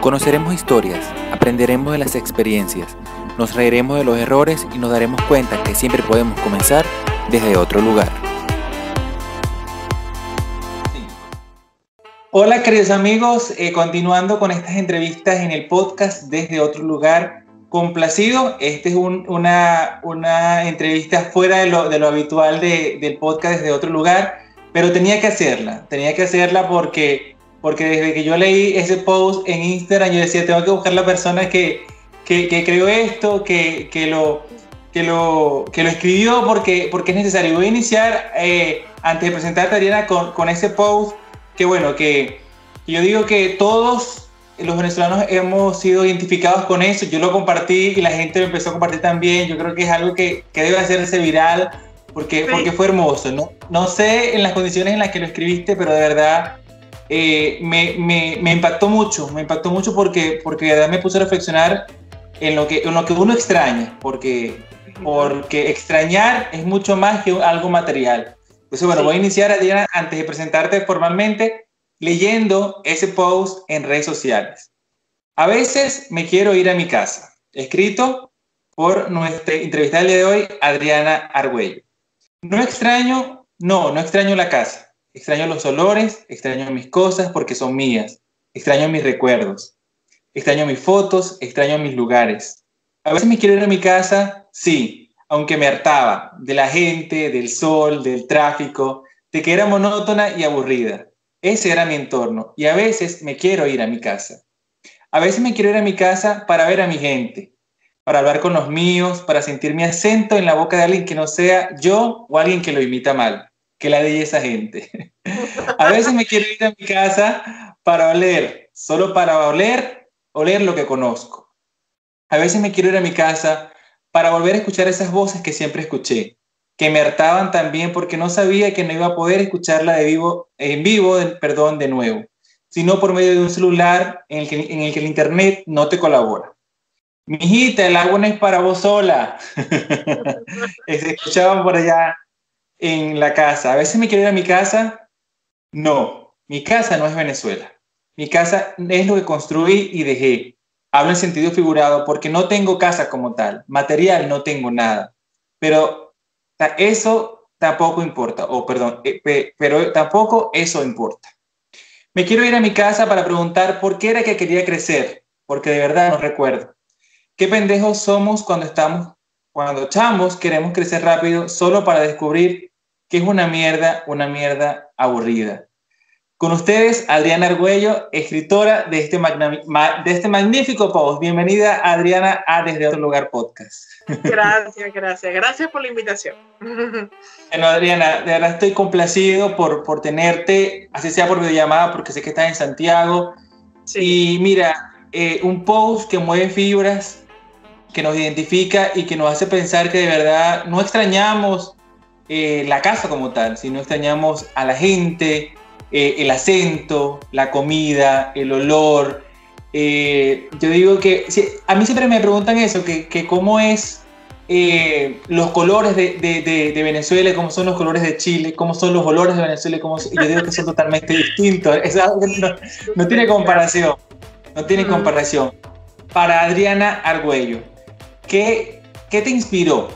Conoceremos historias, aprenderemos de las experiencias, nos reiremos de los errores y nos daremos cuenta que siempre podemos comenzar desde otro lugar. Hola queridos amigos, eh, continuando con estas entrevistas en el podcast desde otro lugar, complacido. Esta es una, una, entrevista fuera de lo, de lo habitual del podcast desde otro lugar, pero tenía que hacerla, tenía que hacerla porque porque desde que yo leí ese post en Instagram, yo decía, tengo que buscar la persona que, que, que creó esto, que, que, lo, que, lo, que lo escribió, porque, porque es necesario. Voy a iniciar, eh, antes de presentarte, Ariana, con, con ese post, que bueno, que yo digo que todos los venezolanos hemos sido identificados con eso. Yo lo compartí y la gente lo empezó a compartir también. Yo creo que es algo que, que debe hacerse viral porque, porque fue hermoso. ¿no? no sé en las condiciones en las que lo escribiste, pero de verdad eh, me, me, me, impactó mucho, me impactó mucho porque, porque de verdad me puse a reflexionar en lo que, en lo que uno extraña, porque, porque extrañar es mucho más que algo material. Entonces, bueno, voy a iniciar, Adriana, antes de presentarte formalmente, leyendo ese post en redes sociales. A veces me quiero ir a mi casa, escrito por nuestra entrevistada del día de hoy, Adriana Argüello. No extraño, no, no extraño la casa Extraño los olores, extraño mis cosas porque son mías. Extraño mis recuerdos. Extraño mis fotos, extraño mis lugares. A veces me quiero ir a mi casa, sí, aunque me hartaba de la gente, del sol, del tráfico, de que era monótona y aburrida. Ese era mi entorno y a veces me quiero ir a mi casa. A veces me quiero ir a mi casa para ver a mi gente, para hablar con los míos, para sentir mi acento en la boca de alguien que no sea yo o alguien que lo imita mal que la de esa gente. A veces me quiero ir a mi casa para oler, solo para oler, oler lo que conozco. A veces me quiero ir a mi casa para volver a escuchar esas voces que siempre escuché, que me hartaban también porque no sabía que no iba a poder escucharla de vivo, en vivo, perdón, de nuevo, sino por medio de un celular en el que, el, internet no te colabora. Mijita, el agua no es para vos sola. Se escuchaban por allá en la casa. A veces me quiero a mi casa. No, mi casa no es Venezuela. Mi casa es lo que construí y dejé. Hablo en sentido figurado porque no tengo casa como tal. Material no tengo nada. Pero eso tampoco importa. O perdón, eh, pero tampoco eso importa. Me quiero ir a mi casa para preguntar por qué era que quería crecer. Porque de verdad no recuerdo. Qué pendejos somos cuando estamos, cuando chamos queremos crecer rápido solo para descubrir que es una mierda, una mierda aburrida. Con ustedes, Adriana Argüello, escritora de este, de este magnífico post. Bienvenida, Adriana, a Desde Otro Lugar Podcast. Gracias, gracias. Gracias por la invitación. Bueno, Adriana, de verdad estoy complacido por, por tenerte, así sea por videollamada, porque sé que estás en Santiago. Sí. Y mira, eh, un post que mueve fibras, que nos identifica y que nos hace pensar que de verdad no extrañamos eh, la casa como tal, si no extrañamos a la gente, eh, el acento, la comida, el olor. Eh, yo digo que a mí siempre me preguntan eso, que, que cómo es los colores de, de, de, Venezuela, cómo son los colores de Chile, cómo son los olores de Venezuela, cómo, yo digo que son totalmente distintos. no, no, tiene comparación, no tiene comparación. Para Adriana Argüello, ¿qué, ¿qué te inspiró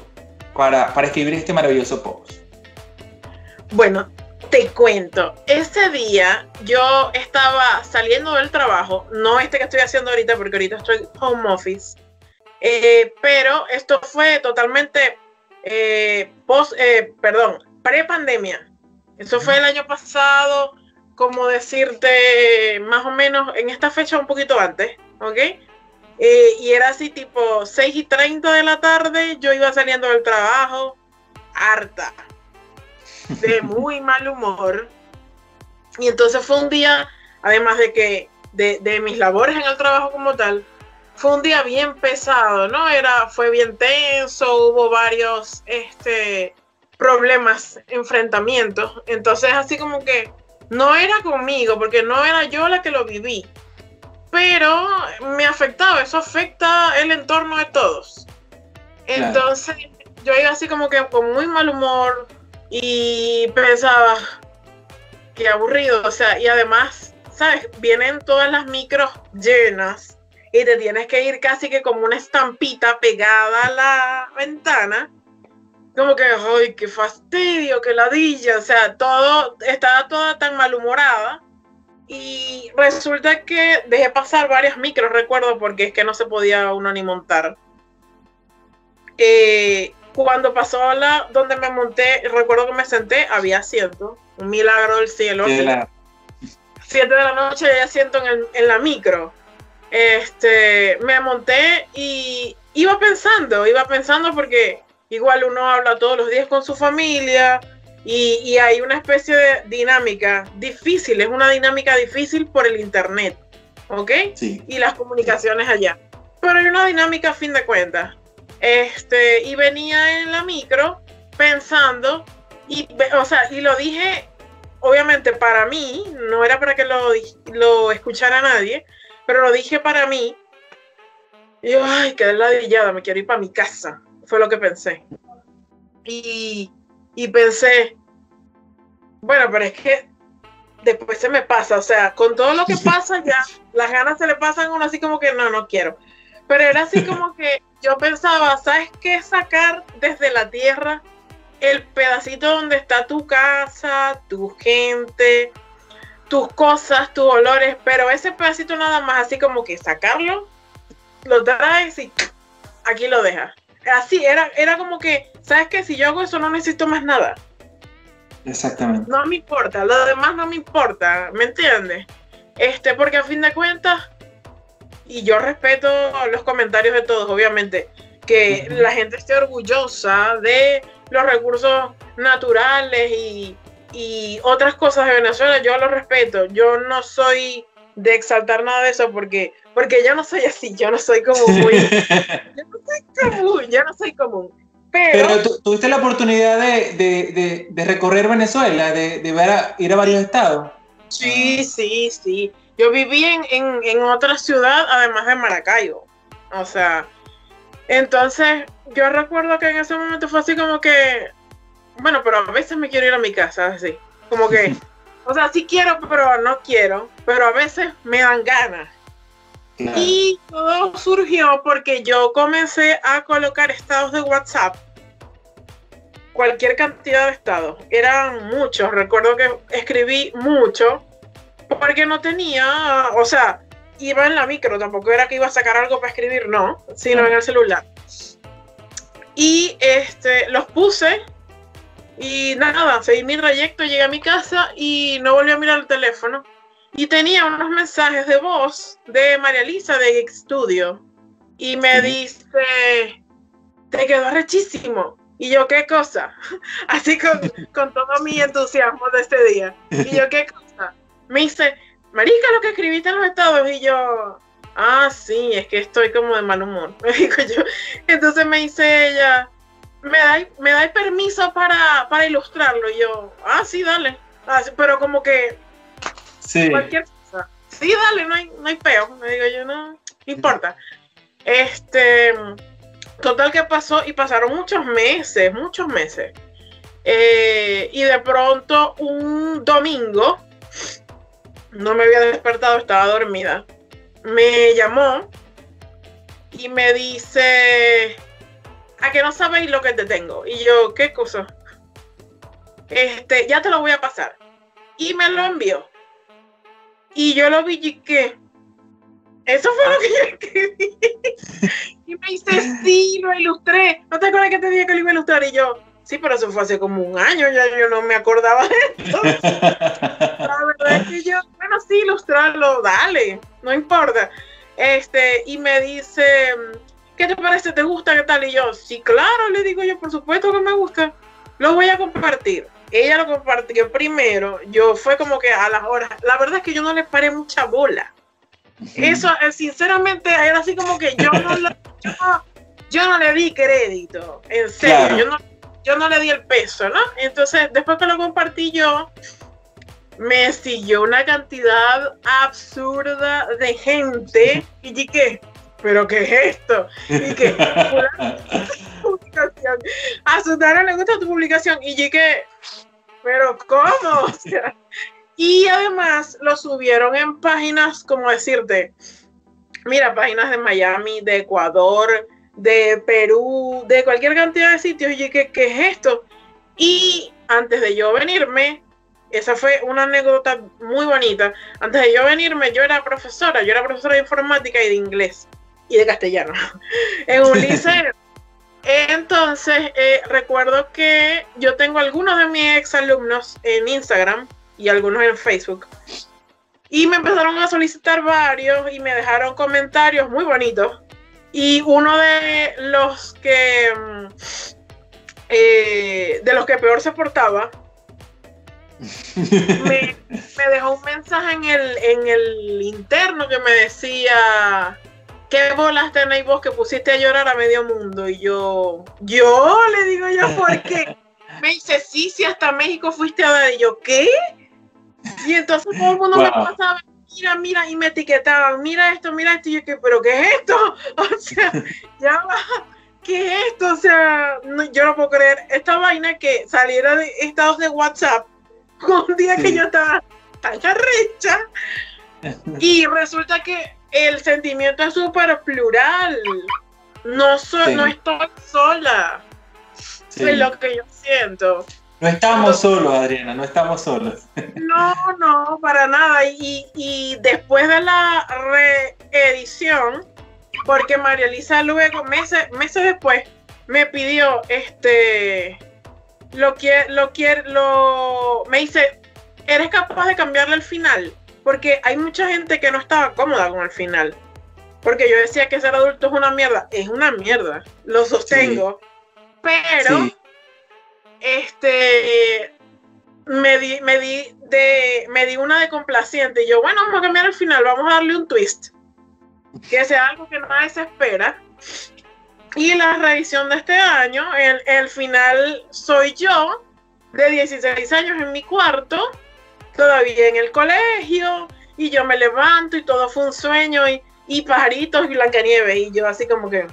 para, para escribir este maravilloso post? Bueno, te cuento, ese día yo estaba saliendo del trabajo, no este que estoy haciendo ahorita porque ahorita estoy home office, eh, pero esto fue totalmente eh, post, eh, perdón, pre-pandemia. Eso fue el año pasado, como decirte, más o menos en esta fecha un poquito antes, ¿ok? Eh, y era así tipo 6 y 30 de la tarde, yo iba saliendo del trabajo, harta, de muy mal humor. Y entonces fue un día, además de que de, mis labores en el trabajo como tal, fue un día bien pesado, ¿no? Era, fue bien tenso, hubo varios este, problemas, enfrentamientos. Entonces así como que no era conmigo, porque no era yo la que lo viví, pero me afectaba, eso afecta el entorno de todos. Entonces yo iba así como que con muy mal humor y pensaba, qué aburrido, o sea, y además, ¿sabes? Vienen todas las micros llenas y te tienes que ir casi que como una estampita pegada a la ventana. Como que, ay, qué fastidio, qué ladilla, o sea, todo, estaba toda tan malhumorada. Y resulta que dejé pasar varias micros, recuerdo, porque es que no se podía uno ni montar. Eh, cuando pasó la donde me monté, recuerdo que me senté, había asiento, un milagro del cielo. Siete de la noche ya asiento en, en la micro este, me monté y iba pensando, iba pensando porque igual uno habla todos los días con su familia y, hay una especie de dinámica difícil, es una dinámica difícil por el internet, ¿ok? Sí. Y las comunicaciones allá. Pero hay una dinámica a fin de cuentas. Este, y venía en la micro pensando, y, o sea, y lo dije, obviamente para mí, no era para que lo, lo escuchara nadie, pero lo dije para mí. Y yo, ay, quedé ladillada, me quiero ir para mi casa. Fue lo que pensé. Y, y pensé, bueno, pero es que después se me pasa, o sea, con todo lo que pasa ya, las ganas se le pasan a uno así como que no, no quiero. Pero era así como que yo pensaba, ¿sabes qué? Sacar desde la tierra el pedacito donde está tu casa, tu gente, tus cosas, tus olores, pero ese pedacito nada más, así como que sacarlo, lo traes y aquí lo dejas. Así, era, era como que, ¿sabes qué? Si yo hago eso no necesito más nada. Exactamente. No me importa, lo demás no me importa, ¿me entiendes? Este, porque a fin de cuentas, y yo respeto los comentarios de todos, obviamente, que la gente esté orgullosa de los recursos naturales y, y otras cosas de Venezuela, yo lo respeto. Yo no soy de exaltar nada de eso porque, porque yo no soy así, yo no soy como muy... yo no soy común, yo no soy común. Pero, Pero tuviste la oportunidad de, de, de, recorrer Venezuela, de, ver ir a varios estados. Sí, sí, sí. Yo viví en, en, en otra ciudad, además de Maracaibo. O sea, entonces yo recuerdo que en ese momento fue así como que bueno, pero a veces me quiero ir a mi casa, así. Como que, o sea, sí quiero, pero no quiero. Pero a veces me dan ganas. Y todo surgió porque yo comencé a colocar estados de WhatsApp. Cualquier cantidad de estados. Eran muchos. Recuerdo que escribí mucho. Porque no tenía, o sea, iba en la micro. Tampoco era que iba a sacar algo para escribir, no. Sino en el celular. Y este, los puse y nada, seguí mi trayecto, llegué a mi casa y no volví a mirar el teléfono. Y tenía unos mensajes de voz de María Lisa de Geek Studio. Y me dice, te quedó rechísimo. Y yo, ¿qué cosa? Así con, con todo mi entusiasmo de este día. Y yo, ¿qué cosa? Me dice, Marica, lo que escribiste en los estados. Y yo, ah, sí, es que estoy como de mal humor. Me dijo yo. Entonces me dice ella, ¿me dais me da permiso para, para ilustrarlo? Y yo, ah, sí, dale. Ah, pero como que sí. cualquier cosa. Sí, dale, no hay, no hay peo. Me digo yo, no, no importa. Este, total que pasó y pasaron muchos meses, muchos meses. Eh, y de pronto un domingo, no me había despertado, estaba dormida. Me llamó y me dice, a que no sabéis lo que te tengo. Y yo, ¿qué cosa? Este, ya te lo voy a pasar. Y me lo envió. Y yo lo vi y que eso fue lo que yo escribí. y me dice, sí, lo ilustré. ¿No te acuerdas que te dije que lo iba a ilustrar? Y yo, sí, pero eso fue hace como un año, ya yo no me acordaba de esto. La verdad es que yo, bueno, sí, ilustrarlo, dale, no importa. Este, y me dice, ¿qué te parece? ¿Te gusta? ¿Qué tal? Y yo, sí, claro, le digo yo, por supuesto que me gusta. Lo voy a compartir. Ella lo compartió primero. Yo fue como que a las horas. La verdad es que yo no le paré mucha bola. Eso, eh, sinceramente, era así como que yo no, le, yo, no le di crédito. En serio, yo, no, yo no le di el peso, ¿no? Entonces, después que lo compartí yo, me siguió una cantidad absurda de gente y dije, ¿pero qué es esto? Y que publicación. A le gusta tu publicación y dije, ¿pero cómo? y además lo subieron en páginas, como decirte, mira, páginas de Miami, de Ecuador, de Perú, de cualquier cantidad de sitios. Y dije, ¿qué es esto? Y antes de yo venirme, esa fue una anécdota muy bonita. Antes de yo venirme, yo era profesora, yo era profesora de informática y de inglés y de castellano en un liceo. Entonces, eh, recuerdo que yo tengo algunos de mis ex alumnos en Instagram y algunos en Facebook. Y me empezaron a solicitar varios y me dejaron comentarios muy bonitos. Y uno de los que mm, eh, de los que peor se portaba me, dejó un mensaje en el, en el interno que me decía ¿qué bolas tenéis vos que pusiste a llorar a medio mundo? Y yo, yo le digo yo, ¿por qué? Me dice, sí, sí, hasta México fuiste a dar. Y yo, ¿qué? Y entonces todo el mundo me pasaba, mira, mira, y me etiquetaban, mira esto, mira esto. Y yo, ¿qué, ¿pero qué es esto? O sea, ya va. ¿Qué es esto? O sea, yo no puedo creer. Esta vaina que saliera de estados de WhatsApp un día que yo estaba tan arrecha. Y resulta que el sentimiento es súper plural. No, no estoy sola. Es lo que yo siento. No estamos solos, Adriana, no estamos solos. No, no, para nada. Y, y después de la reedición, porque María Elisa luego, meses, meses después, me pidió este lo que lo quiere lo me dice eres capaz de cambiarle el final porque hay mucha gente que no estaba cómoda con el final. Porque yo decía que ser adulto es una mierda. Es una mierda. Lo sostengo. Pero, este, me di, me di de, me di una de complaciente. Y yo, bueno, vamos a cambiar el final. Vamos a darle un twist. Que sea algo que nadie se espera. Y la revisión de este año, el, el final soy yo, de 16 años en mi cuarto todavía en el colegio y yo me levanto y todo fue un sueño y, y pajaritos y Blancanieves y yo así como que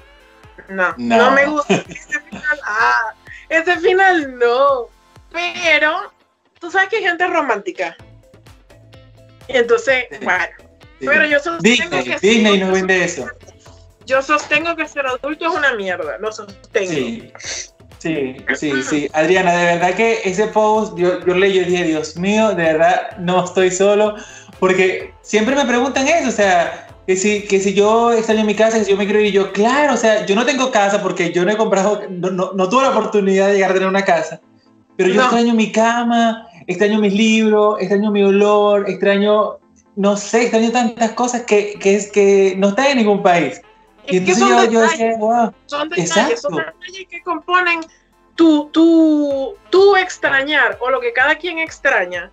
no, no, me gusta ese final, ah, ese final no, pero tú sabes que hay gente romántica. Y entonces, bueno, pero yo sostengo que Disney nos vende eso. Yo sostengo que ser adulto es una mierda, lo sostengo. Sí, sí, sí. Adriana, de verdad que ese post, yo, yo leí y dije, Dios mío, de verdad no estoy solo, porque siempre me preguntan eso, o sea, que si, que si yo extraño mi casa, que si yo me quiero ir, yo, claro, o sea, yo no tengo casa porque yo no he comprado, no, no, tuve la oportunidad de llegar a tener una casa, pero yo extraño mi cama, extraño mis libros, extraño mi olor, extraño, no sé, extraño tantas cosas que, que, es, que no está en ningún país. Y entonces yo, yo, decía, wow. Son detalles, son detalles que componen tu, tu, tu extrañar o lo que cada quien extraña.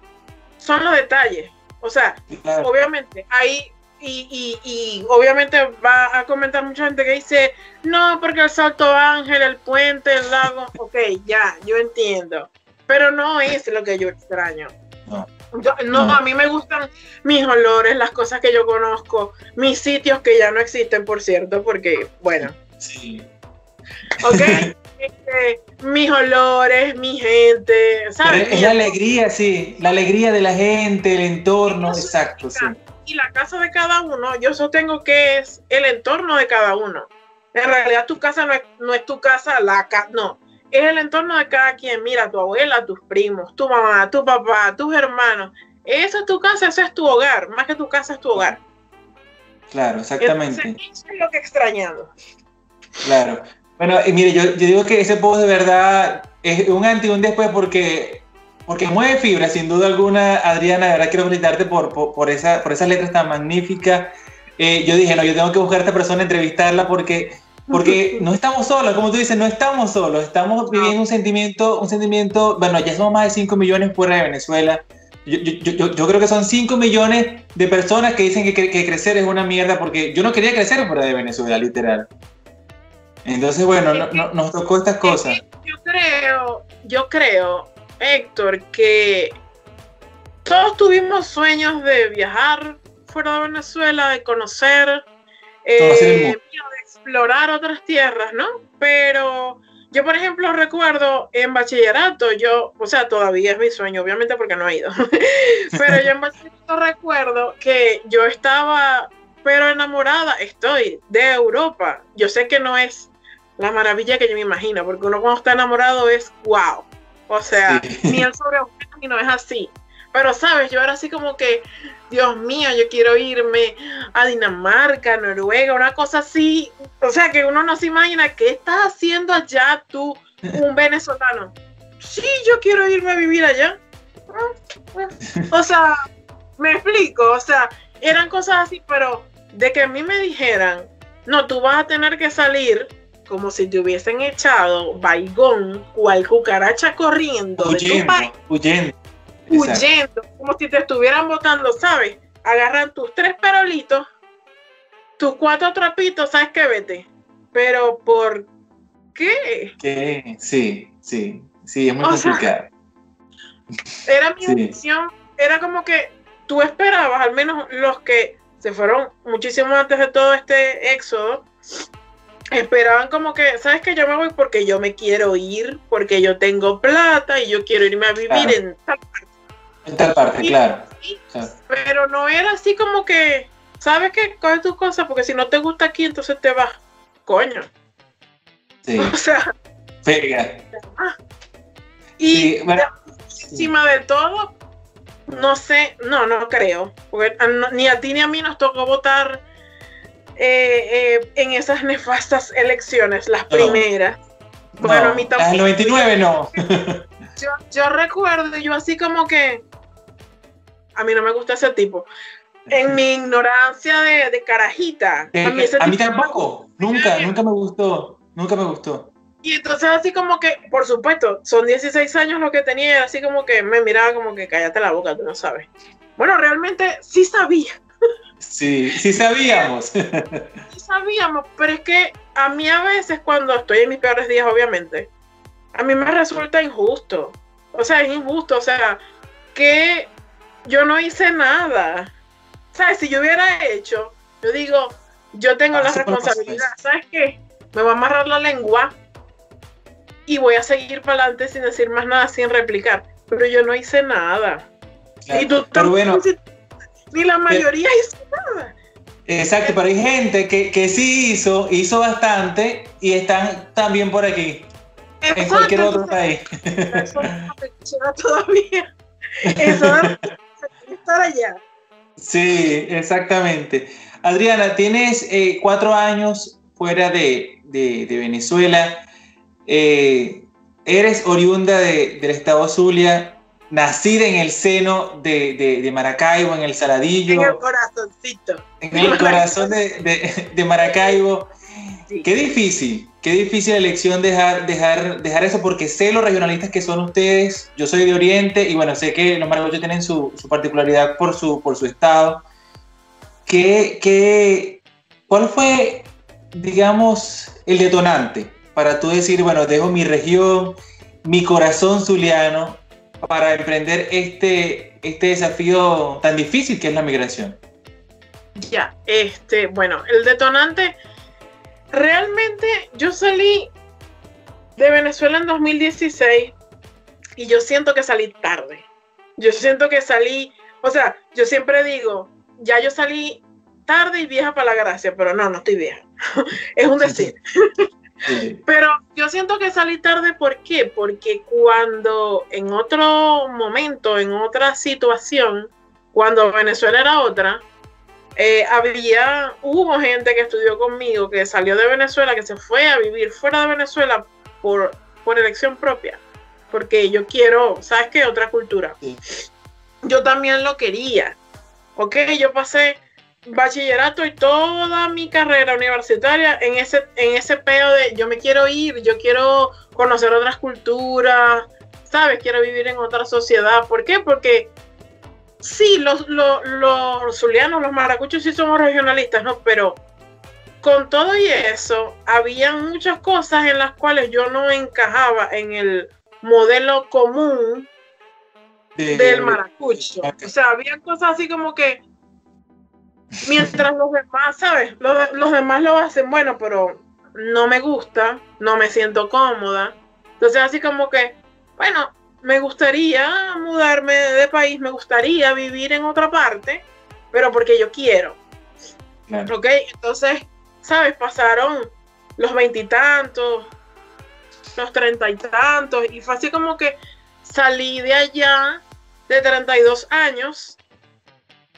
Son los detalles. O sea, obviamente, hay y, y, y, obviamente va a comentar mucha gente que dice, no, porque el Salto Ángel, el puente, el lago, ok, ya, yo entiendo, pero no es lo que yo extraño. No no, a mí me gustan mis olores, las cosas que yo conozco, mis sitios que ya no existen, por cierto, porque, bueno. Sí. Ok. Este, mis olores, mi gente, ¿sabes? Es la alegría, sí, la alegría de la gente, el entorno, exacto, sí. Y la casa de cada uno, yo sostengo que es el entorno de cada uno. En realidad tu casa no es, no es tu casa, la casa, no, es el entorno de cada quien. Mira, tu abuela, tus primos, tu mamá, tu papá, tus hermanos. Esa es tu casa, ese es tu hogar. Más que tu casa es tu hogar. Claro, exactamente. eso es lo que extrañado. Claro. Bueno, y mire, yo, yo, digo que ese post de verdad es un antes y un después porque, porque mueve fibra, sin duda alguna. Adriana, de verdad quiero felicitarte por, por, esa, por esas letras tan magníficas. Eh, yo dije, no, yo tengo que buscar a esta persona, entrevistarla porque porque no estamos solos, como tú dices, no estamos solos, estamos viviendo un sentimiento, un sentimiento, bueno, ya somos más de 5 millones fuera de Venezuela. Yo, yo, yo, creo que son 5 millones de personas que dicen que, que, crecer es una mierda porque yo no quería crecer fuera de Venezuela, literal. Entonces, bueno, no, nos tocó estas cosas. Yo creo, yo creo, Héctor, que todos tuvimos sueños de viajar fuera de Venezuela, de conocer, eh, de explorar otras tierras, ¿no? Pero yo, por ejemplo, recuerdo en bachillerato, yo, o sea, todavía es mi sueño, obviamente porque no he ido, pero yo en bachillerato recuerdo que yo estaba, pero enamorada, estoy de Europa. Yo sé que no es la maravilla que yo me imagino, porque uno cuando está enamorado es wow. O sea, ni el sobre ni no es así. Pero, ¿sabes? Yo era así como que, Dios mío, yo quiero irme a Dinamarca, Noruega, una cosa así. O sea, que uno no se imagina qué estás haciendo allá tú, un venezolano. Sí, yo quiero irme a vivir allá. O sea, me explico, o sea, eran cosas así, pero de que a mí me dijeran, no, tú vas a tener que salir como si te hubiesen echado baigón, cual cucaracha corriendo huyendo, huyendo huyendo, como si te estuvieran botando, ¿sabes? Agarran tus tres perolitos, tus cuatro trapitos, ¿sabes qué? Vete. Pero ¿por qué? ¿Qué? Sí, sí, sí, es muy complicado. era mi visión, era como que tú esperabas, al menos los que se fueron muchísimo antes de todo este éxodo, esperaban como que, ¿sabes que Yo me voy porque yo me quiero ir, porque yo tengo plata y yo quiero irme a vivir en tal en tal parte, claro. Pero no era así como que, ¿sabes qué? Coge tus cosas porque si no te gusta aquí, entonces te vas. Coño. Sí. O sea. Pega. Y encima de todo, no sé, no, no creo. Porque ni a ti ni a mí nos tocó votar eh, eh, en esas nefastas elecciones, las primeras. Bueno, a mí tampoco. Las 99 no. yo, yo recuerdo, yo así como que, a mí no me gusta ese tipo. En mi ignorancia de, carajita. a mí, tampoco. Nunca, nunca me gustó. Nunca me gustó. Y entonces así como que, por supuesto, son 16 años lo que tenía, así como que me miraba como que cállate la boca, tú no sabes. Bueno, realmente sí sabía. Sí, sí sabíamos. Sí sabíamos, pero es que a mí a veces cuando estoy en mis peores días, obviamente, a mí me resulta injusto. O sea, es injusto, o sea, que yo no hice nada. ¿Sabes? Si yo hubiera hecho, yo digo, yo tengo la responsabilidad. ¿Sabes qué? Me voy a amarrar la lengua y voy a seguir para adelante sin decir más nada, sin replicar. Pero yo no hice nada. y tú bueno, ni la mayoría hizo nada. Exacto, pero hay gente que, que sí hizo, hizo bastante y están también por aquí. en cualquier otro país. Eso no todavía. Eso estar allá. Sí, exactamente. Adriana, tienes eh, cuatro años fuera de, Venezuela. Eh, eres oriunda del estado Zulia, nacida en el seno de, Maracaibo, en el Saladillo. En el corazoncito. En el corazón de, Maracaibo. Qué difícil, qué difícil elección dejar, dejar, dejar eso, porque sé los regionalistas que son ustedes, yo soy de Oriente y bueno, sé que los maracuchos tienen su, particularidad por su, por su estado. ¿Qué, qué, cuál fue, digamos, el detonante para tú decir, bueno, dejo mi región, mi corazón zuliano, para emprender este, este desafío tan difícil que es la migración? Ya, este, bueno, el detonante realmente yo salí de Venezuela en 2016 y yo siento que salí tarde. Yo siento que salí, o sea, yo siempre digo, ya yo salí tarde y vieja para la gracia, pero no, no estoy vieja. es un decir. Pero yo siento que salí tarde, ¿por qué? Porque cuando en otro momento, en otra situación, cuando Venezuela era otra, eh, había, hubo gente que estudió conmigo, que salió de Venezuela, que se fue a vivir fuera de Venezuela por, por elección propia, porque yo quiero, ¿sabes qué? Otra cultura. Yo también lo quería, ¿ok? Yo pasé bachillerato y toda mi carrera universitaria en ese, en ese peo de yo me quiero ir, yo quiero conocer otras culturas, ¿sabes? Quiero vivir en otra sociedad. ¿Por qué? Porque sí, los, los, los zulianos, los maracuchos sí somos regionalistas, ¿no? Pero con todo y eso, había muchas cosas en las cuales yo no encajaba en el modelo común del maracucho. O sea, había cosas así como que mientras los demás, ¿sabes? Los, los demás lo hacen bueno, pero no me gusta, no me siento cómoda. Entonces así como que, bueno, me gustaría mudarme de país, me gustaría vivir en otra parte, pero porque yo quiero. ¿Ok? Entonces, ¿sabes? Pasaron los veintitantos, los treinta y tantos, y fue así como que salí de allá de 32 años.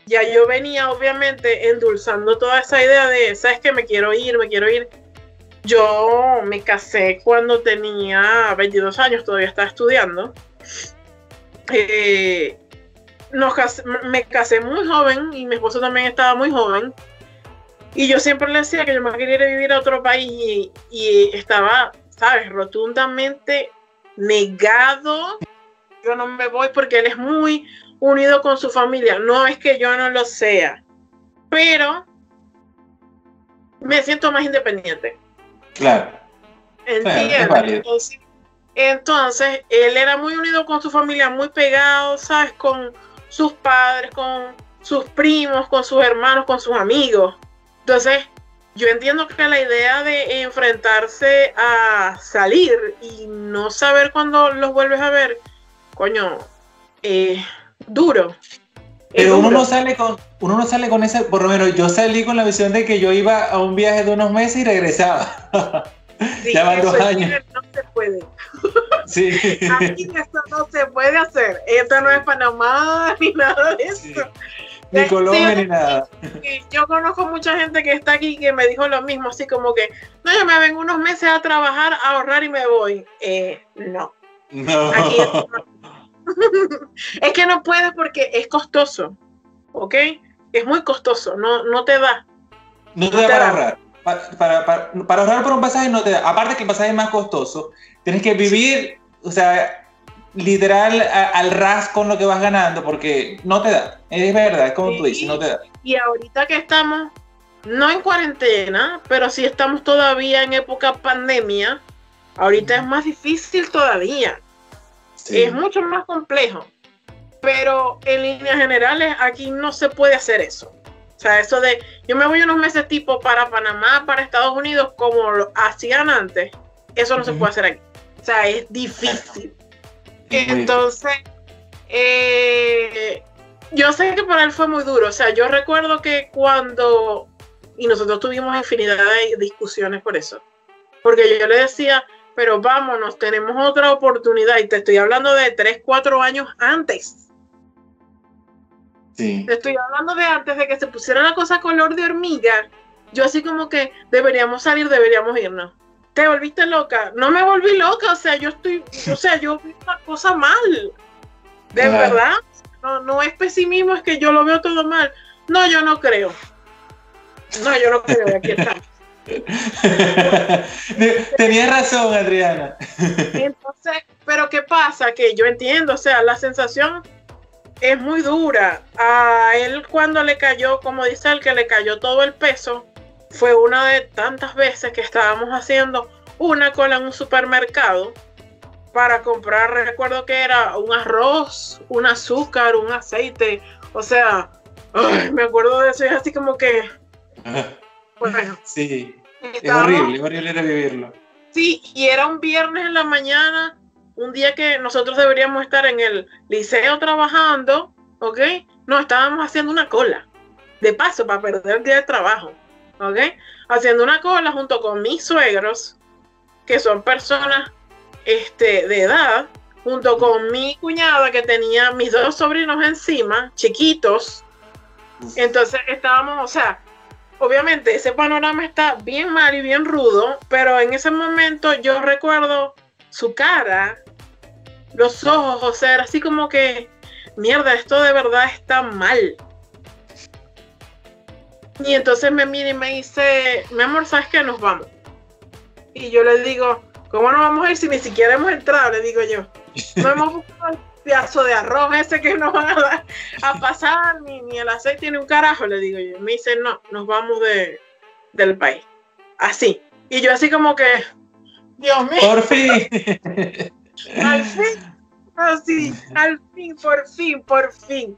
Ya yo venía obviamente endulzando toda esa idea de, ¿sabes que Me quiero ir, me quiero ir. Yo me casé cuando tenía 22 años, todavía estaba estudiando. Eh, me casé muy joven y mi esposo también estaba muy joven. Y yo siempre le decía que yo me quería ir a vivir a otro país y, y estaba, ¿sabes? Rotundamente negado. Yo no me voy porque él es muy unido con su familia. No es que yo no lo sea, pero me siento más independiente. Claro. Entonces, entonces, él era muy unido con su familia, muy pegado, ¿sabes? Con sus padres, con sus primos, con sus hermanos, con sus amigos. Entonces, yo entiendo que la idea de enfrentarse a salir y no saber cuándo los vuelves a ver, coño, eh, duro. Pero uno no sale con, uno no sale con ese, por lo menos yo salí con la visión de que yo iba a un viaje de unos meses y regresaba. ya van dos años. No se puede. Sí. Aquí esto no se puede hacer. Esto no es Panamá ni nada de eso. Ni Colombia ni nada. Yo conozco mucha gente que está aquí que me dijo lo mismo, así como que, no, yo me vengo unos meses a trabajar, a ahorrar y me voy. Eh, no. No. es que no puedes porque es costoso, ¿ok? Es muy costoso, no, no te da. No te, da para ahorrar. Para, para, para, ahorrar por un pasaje no te da. Aparte que el pasaje es más costoso, tienes que vivir, o sea, literal al ras con lo que vas ganando, porque no te da. Es verdad, es como tú dices, no te da. Y ahorita que estamos, no en cuarentena, pero sí estamos todavía en época pandemia, ahorita es más difícil todavía. Es mucho más complejo. Pero en líneas generales, aquí no se puede hacer eso. O sea, eso de yo me voy unos meses tipo para Panamá, para Estados Unidos, como lo hacían antes, eso no se puede hacer aquí. O sea, es difícil. Entonces, eh, yo sé que para él fue muy duro. O sea, yo recuerdo que cuando, y nosotros tuvimos infinidad de discusiones por eso, porque yo le decía, pero vámonos, tenemos otra oportunidad. Y te estoy hablando de 3, 4 años antes. Sí. Te estoy hablando de antes de que se pusiera la cosa color de hormiga. Yo así como que deberíamos salir, deberíamos irnos. Te volviste loca. No me volví loca, o sea, yo estoy, o sea, yo vi una cosa mal. De verdad. No, no es pesimismo, es que yo lo veo todo mal. No, yo no creo. No, yo no creo, aquí está. Tenías razón, Adriana. Entonces, pero ¿qué pasa? Que yo entiendo, o sea, la sensación es muy dura. A él cuando le cayó, como dice él, que le cayó todo el peso, fue una de tantas veces que estábamos haciendo una cola en un supermercado para comprar, recuerdo que era un arroz, un azúcar, un aceite, o sea, me acuerdo de eso y así como que... Bueno, sí, es horrible, es horrible revivirlo. Sí, y era un viernes en la mañana, un día que nosotros deberíamos estar en el liceo trabajando, ¿ok? No, estábamos haciendo una cola, de paso, para perder el día de trabajo, ¿ok? Haciendo una cola junto con mis suegros, que son personas este, de edad, junto con mi cuñada que tenía mis dos sobrinos encima, chiquitos. Entonces estábamos, o sea, obviamente ese panorama está bien mal y bien rudo, pero en ese momento yo recuerdo su cara, los ojos, o sea, era así como que, mierda, esto de verdad está mal. Y entonces me mira y me dice, mi amor, ¿sabes qué? Nos vamos. Y yo le digo, ¿cómo nos vamos a ir si ni siquiera hemos entrado? Le digo yo. No hemos buscado pedazo de arroz ese que nos van a dar a pasar, ni, ni el aceite ni un carajo, le digo yo. Me dice, no, nos vamos de, del país. Así. Y yo así como que, Dios mío. Por fin. Al fin. Así, al fin, por fin, por fin.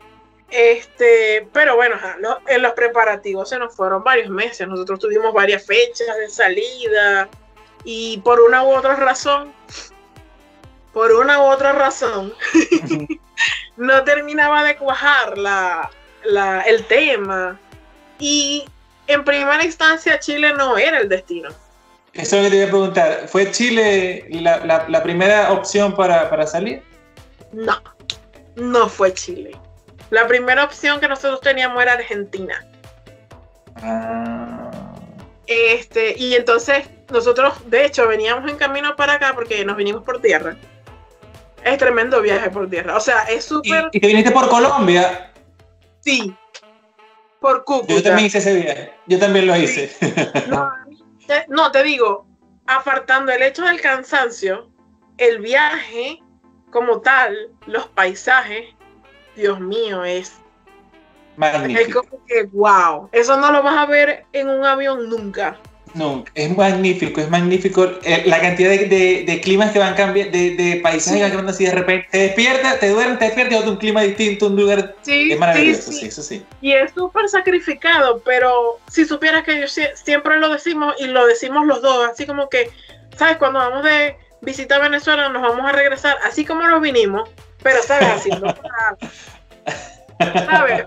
Este, pero bueno, en los preparativos se nos fueron varios meses. Nosotros tuvimos varias fechas de salida y por una u otra razón, por una u otra razón, no terminaba de cuajar la, el tema. Y en primera instancia Chile no era el destino. Eso es lo que te iba a preguntar. ¿Fue Chile la, primera opción para, para salir? No, no fue Chile. La primera opción que nosotros teníamos era Argentina. Ah. Este, y entonces nosotros, de hecho, veníamos en camino para acá porque nos vinimos por tierra. Es tremendo viaje por tierra. O sea, es súper. ¿Y, te viniste por Colombia? Sí. Por Cúcuta. Yo también hice ese viaje. Yo también lo hice. no, te digo, apartando el hecho del cansancio, el viaje como tal, los paisajes, Dios mío, es magnífico. Es como que, wow, eso no lo vas a ver en un avión nunca. No, es magnífico, es magnífico eh, la cantidad de, climas que van cambiando, de, de paisajes que van cambiando así de repente. Te despiertas, te duermes, te despiertas y otro un clima distinto, un lugar. Sí, es maravilloso, sí, eso sí. Y es súper sacrificado, pero si supieras que yo siempre lo decimos y lo decimos los dos, así como que, ¿sabes? Cuando vamos de visita a Venezuela, nos vamos a regresar así como nos vinimos, pero, ¿sabes? Haciendo. ¿Sabes?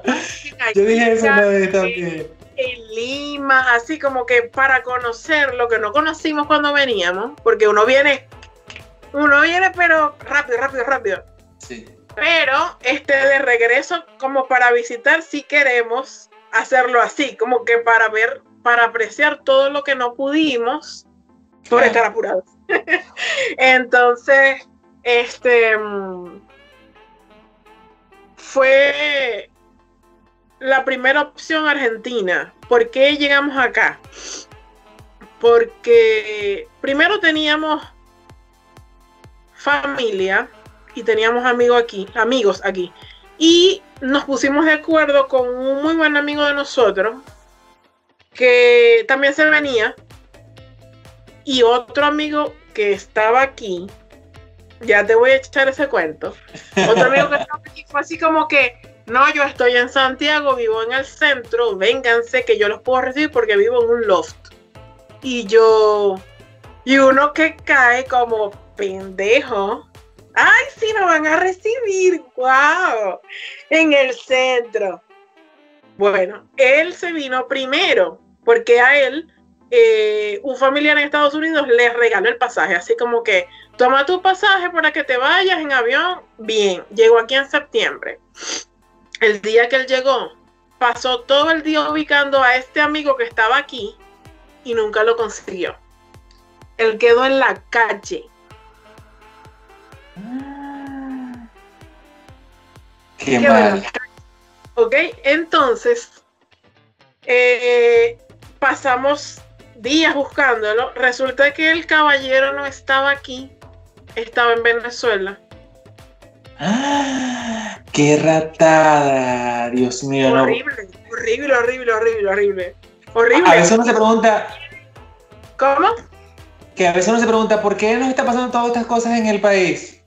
Yo dije eso una vez también en Lima, así como que para conocer lo que no conocimos cuando veníamos, porque uno viene, uno viene pero rápido, rápido, rápido. Sí. Pero este de regreso como para visitar si queremos hacerlo así, como que para ver, para apreciar todo lo que no pudimos por estar apurados. Entonces, este mm, fue la primera opción Argentina. ¿Por qué llegamos acá? Porque primero teníamos familia y teníamos amigos aquí, amigos aquí. Y nos pusimos de acuerdo con un muy buen amigo de nosotros que también se venía y otro amigo que estaba aquí. Ya te voy a echar ese cuento. Otro amigo que estaba aquí fue así como que no, yo estoy en Santiago, vivo en el centro, vénganse que yo los puedo recibir porque vivo en un loft. Y yo, y uno que cae como pendejo, ay, sí, nos van a recibir, wow, en el centro. Bueno, él se vino primero porque a él eh, un familiar en Estados Unidos le regaló el pasaje, así como que toma tu pasaje para que te vayas en avión. Bien, llegó aquí en septiembre el día que él llegó, pasó todo el día ubicando a este amigo que estaba aquí y nunca lo consiguió. Él quedó en la calle. Qué mal. Ok, entonces eh, pasamos días buscándolo. Resulta que el caballero no estaba aquí, estaba en Venezuela. ¡Ah! ¡Qué ratada! Dios mío, horrible, Horrible, horrible, horrible, horrible. Horrible. A veces uno se pregunta. ¿Cómo? Que a veces uno se pregunta por qué nos está pasando todas estas cosas en el país.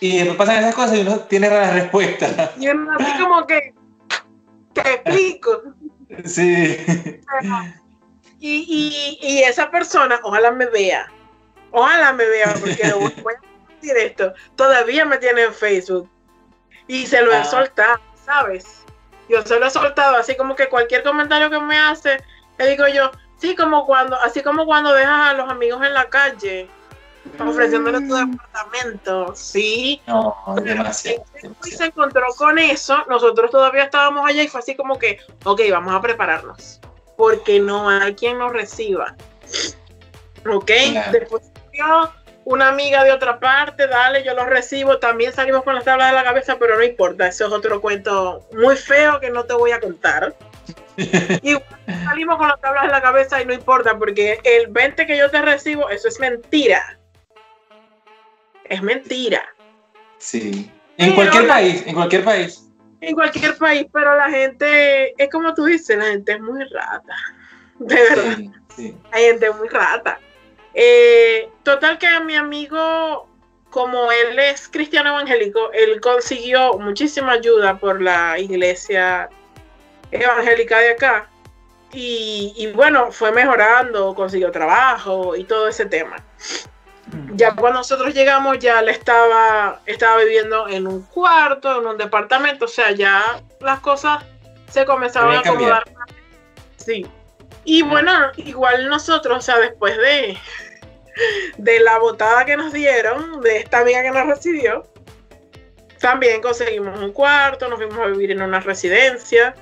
Y después pasan esas cosas y uno tiene la respuesta. Y uno así como que. Te explico. Sí. Y, y, y esa persona, ojalá me vea. Ojalá me vea, porque voy a esto, todavía me tiene en Facebook. Y se lo he ah. soltado, ¿sabes? Yo se lo he soltado, así como que cualquier comentario que me hace, le digo yo, sí, como cuando, así como cuando dejas a los amigos en la calle, ofreciéndole tu mm. departamento, sí. No, demasiado, Y se encontró con eso, nosotros todavía estábamos allá y fue así como que, ok, vamos a prepararnos, porque no hay quien nos reciba. Ok, después yo una igual de otra parte, dale, yo lo recibo, también salimos con las tablas de la cabeza, pero no importa, eso es otro cuento muy feo que no te voy a contar. y salimos con las tablas de la cabeza y no importa, porque el 20 que yo te recibo, eso es mentira. Es mentira. Sí. En cualquier país, en cualquier país. En cualquier país, pero la gente, es como tú dices, la gente es muy rata. De verdad. Sí, Hay gente muy rata. Eh, total que a mi amigo como él es cristiano evangélico, él consiguió muchísima ayuda por la iglesia evangélica de acá. Y, bueno, fue mejorando, consiguió trabajo y todo ese tema. Ya cuando nosotros llegamos, ya él estaba, estaba viviendo en un cuarto, en un departamento, o sea, ya las cosas se comenzaban a acomodar. Sí. Y bueno, igual nosotros, o sea, después de, de la botada que nos dieron, de esta amiga que nos recibió, también conseguimos un cuarto, nos fuimos a vivir en una residencia.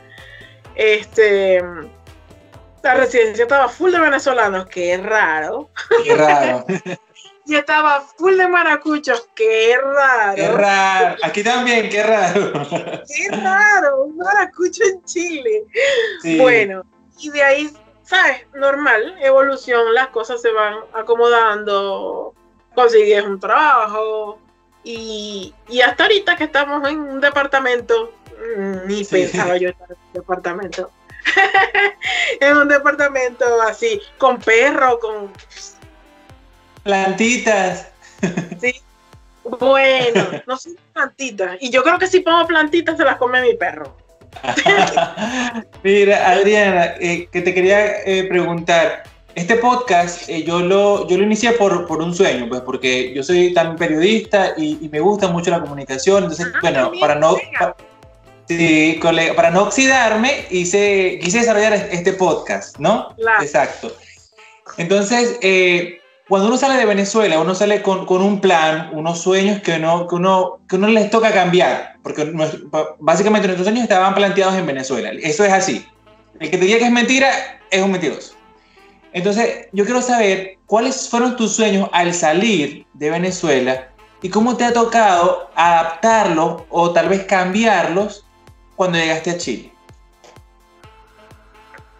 Este, la residencia estaba full de venezolanos, que es raro. Qué raro. y estaba full de maracuchos, es raro. Qué raro. Aquí también, qué raro. Qué raro, un maracucho en Chile. Bueno, y de ahí ¿sabes? Normal, evolución, las cosas se van acomodando, consigues un trabajo y, hasta ahorita que estamos en un departamento, mm, ni pensaba yo estar en un departamento. en un departamento así, con perro, con... Plantitas. sí. Bueno, no son plantitas. Y yo creo que si pongo plantitas se las come mi perro. Mira, Adriana, eh, que te quería eh, preguntar. Este podcast eh, yo, lo, yo lo inicié por, por, un sueño, pues porque yo soy también periodista y, me gusta mucho la comunicación. Entonces, ah, bueno, para no, para, para no oxidarme, hice, quise desarrollar este podcast, ¿no? Exacto. Entonces, cuando uno sale de Venezuela, uno sale con, con un plan, unos sueños que uno, que, uno, que uno les toca cambiar porque básicamente nuestros sueños estaban planteados en Venezuela. Eso es así. El que te diga que es mentira es un mentiroso. Entonces, yo quiero saber cuáles fueron tus sueños al salir de Venezuela y cómo te ha tocado adaptarlos o tal vez cambiarlos cuando llegaste a Chile.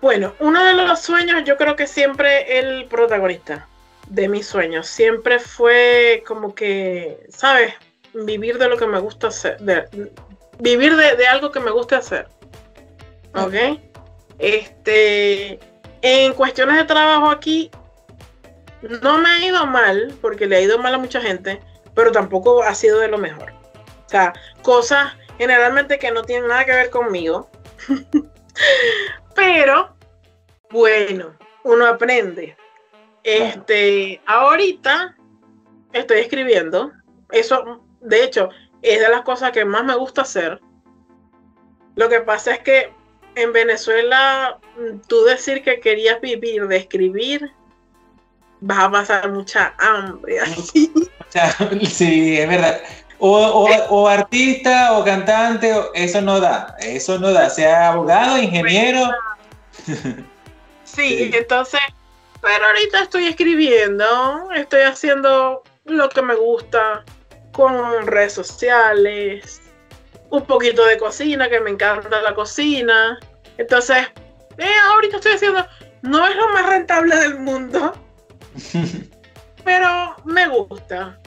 Bueno, uno de los sueños, yo creo que siempre el protagonista de mis sueños, siempre fue como que, ¿sabes? vivir de lo que me gusta hacer, vivir de, algo que me gusta hacer. ¿Ok? Este, en cuestiones de trabajo aquí, no me ha ido mal, porque le ha ido mal a mucha gente, pero tampoco ha sido de lo mejor. O sea, cosas generalmente que no tienen nada que ver conmigo. pero, bueno, uno aprende. Este, ahorita estoy escribiendo. Eso de hecho, es de las cosas que más me gusta hacer. Lo que pasa es que en Venezuela, mm, tú decir que querías vivir de escribir, vas a pasar mucha hambre. Sí, es verdad. O, artista o cantante, eso no da, eso no da, sea abogado, ingeniero. sí, entonces, pero ahorita estoy escribiendo, estoy haciendo lo que me gusta, con redes sociales, un poquito de cocina, que me encanta la cocina. Entonces, eh, ahorita estoy haciendo, no es lo más rentable del mundo, pero me gusta.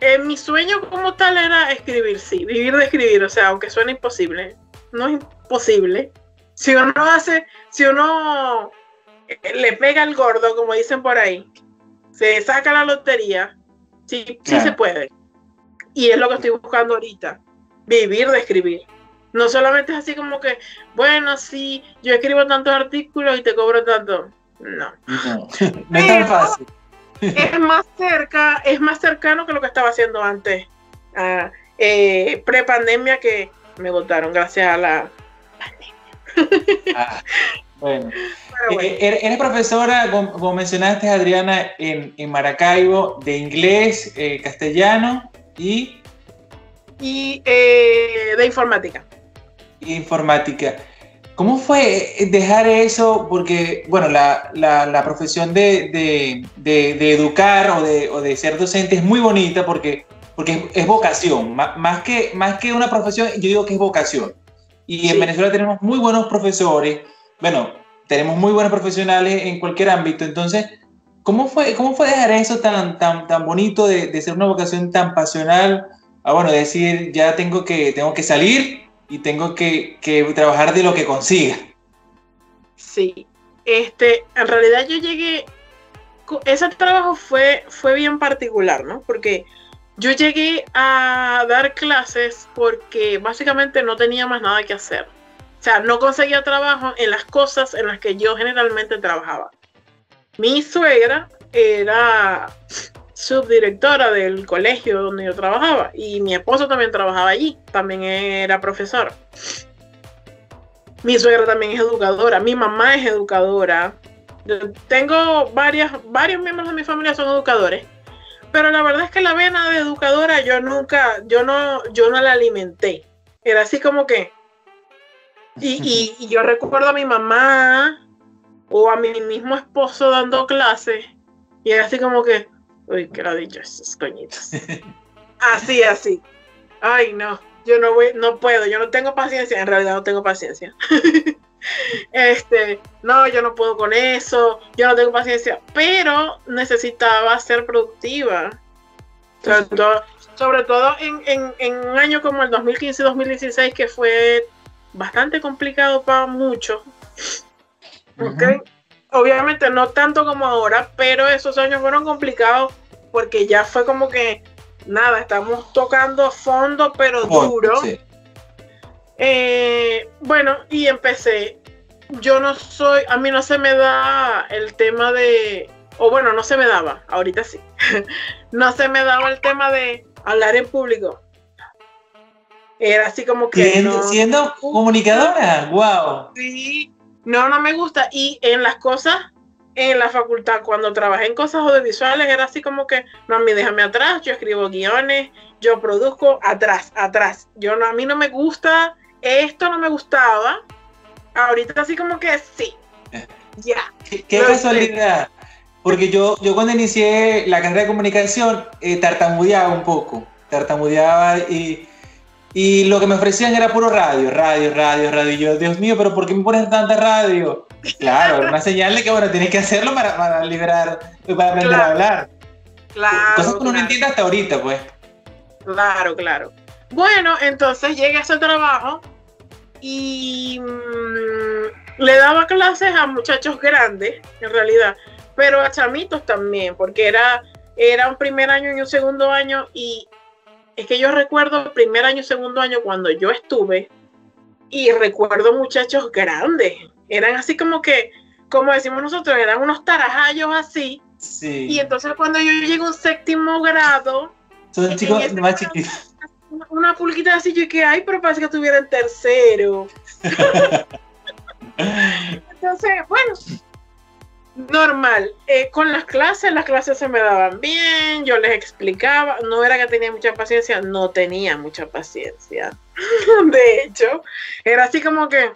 Eh, mi sueño como tal era escribir, sí, vivir de escribir, o sea, aunque suene imposible, no es imposible. Si uno hace, si uno le pega el gordo, como dicen por ahí, se saca la lotería, sí, sí se puede. Y es lo que estoy buscando ahorita, vivir de escribir. No solamente es así como que, bueno, sí, yo escribo tantos artículos y te cobro tanto. No. No, es tan fácil. Es más cerca, es más cercano que lo que estaba haciendo antes. Eh, Pre-pandemia que me votaron gracias a la pandemia. Ah, bueno. Eh, eres profesora, como, mencionaste, Adriana, en, en Maracaibo, de inglés, eh, castellano y... Y eh, de informática. Informática. ¿Cómo fue dejar eso? Porque, bueno, la, la, profesión de, de, de, educar o de, o de, ser docente es muy bonita porque, porque es, vocación. Más, que, más que una profesión, yo digo que es vocación. Y en Venezuela tenemos muy buenos profesores, bueno, tenemos muy buenos profesionales en cualquier ámbito. Entonces, ¿Cómo fue, cómo fue dejar eso tan, tan, tan bonito de, ser una vocación tan pasional a, bueno, decir, ya tengo que, tengo que salir y tengo que, que trabajar de lo que consiga? Sí, este, en realidad yo llegué, ese trabajo fue, fue bien particular, ¿no? Porque yo llegué a dar clases porque básicamente no tenía más nada que hacer. O sea, no conseguía trabajo en las cosas en las que yo generalmente trabajaba. Mi suegra era subdirectora del colegio donde yo trabajaba y mi esposo también trabajaba allí, también era profesor. Mi suegra también es educadora, mi mamá es educadora. tengo varias, varios miembros de mi familia son educadores, pero la verdad es que la vena de educadora yo nunca, yo no, yo no la alimenté. Era así como que, y, y, yo recuerdo a mi mamá o a mi mismo esposo dando clases y era así como que, uy, que lo dicho esas coñitas. Así, así. Ay, no, yo no voy, no puedo, yo no tengo paciencia, en realidad no tengo paciencia. este, no, yo no puedo con eso, yo no tengo paciencia, pero necesitaba ser productiva. Sobre todo, sobre todo en, en, en un año como el 2015-2016, que fue bastante complicado para muchos. Obviamente no tanto como ahora, pero esos años fueron complicados porque ya fue como que nada, estamos tocando fondo, pero duro. Eh, bueno, y empecé. Yo no soy, a mí no se me da el tema de, o bueno, no se me daba, ahorita sí. no se me daba el tema de hablar en público. Era así como que. Siendo comunicadora, wow. Sí, no, no me gusta. Y en las cosas, en la facultad, cuando trabajé en cosas audiovisuales, era así como que, no, a mí déjame atrás, yo escribo guiones, yo produzco atrás, atrás. Yo no, a mí no me gusta, esto no me gustaba. Ahorita así como que sí. Ya. Qué, casualidad. Porque yo, yo cuando inicié la carrera de comunicación, eh, tartamudeaba un poco. Tartamudeaba y y lo que me ofrecían era puro radio, radio, radio, radio. Y yo, Dios mío, pero ¿por qué me ponen tanta radio? Claro, una señal de que, bueno, tienes que hacerlo para, para liberar, para aprender a hablar. Claro. Cosas que uno no entiende hasta ahorita, pues. Claro, claro. Bueno, entonces llegué a ese trabajo y mm, le daba clases a muchachos grandes, en realidad, pero a chamitos también, porque era, era un primer año y un segundo año y es que yo recuerdo el primer año, segundo año, cuando yo estuve, y recuerdo muchachos grandes. Eran así como que, como decimos nosotros, eran unos tarajallos así. Sí. Y entonces cuando yo llego a un séptimo grado. Son chicos más chiquitos. Una pulquita así, yo que, ay, pero parece que estuviera en tercero. entonces, bueno, normal. Eh, con las clases, las clases se me daban bien, yo les explicaba, no era que tenía mucha paciencia, no tenía mucha paciencia. de hecho, era así como que,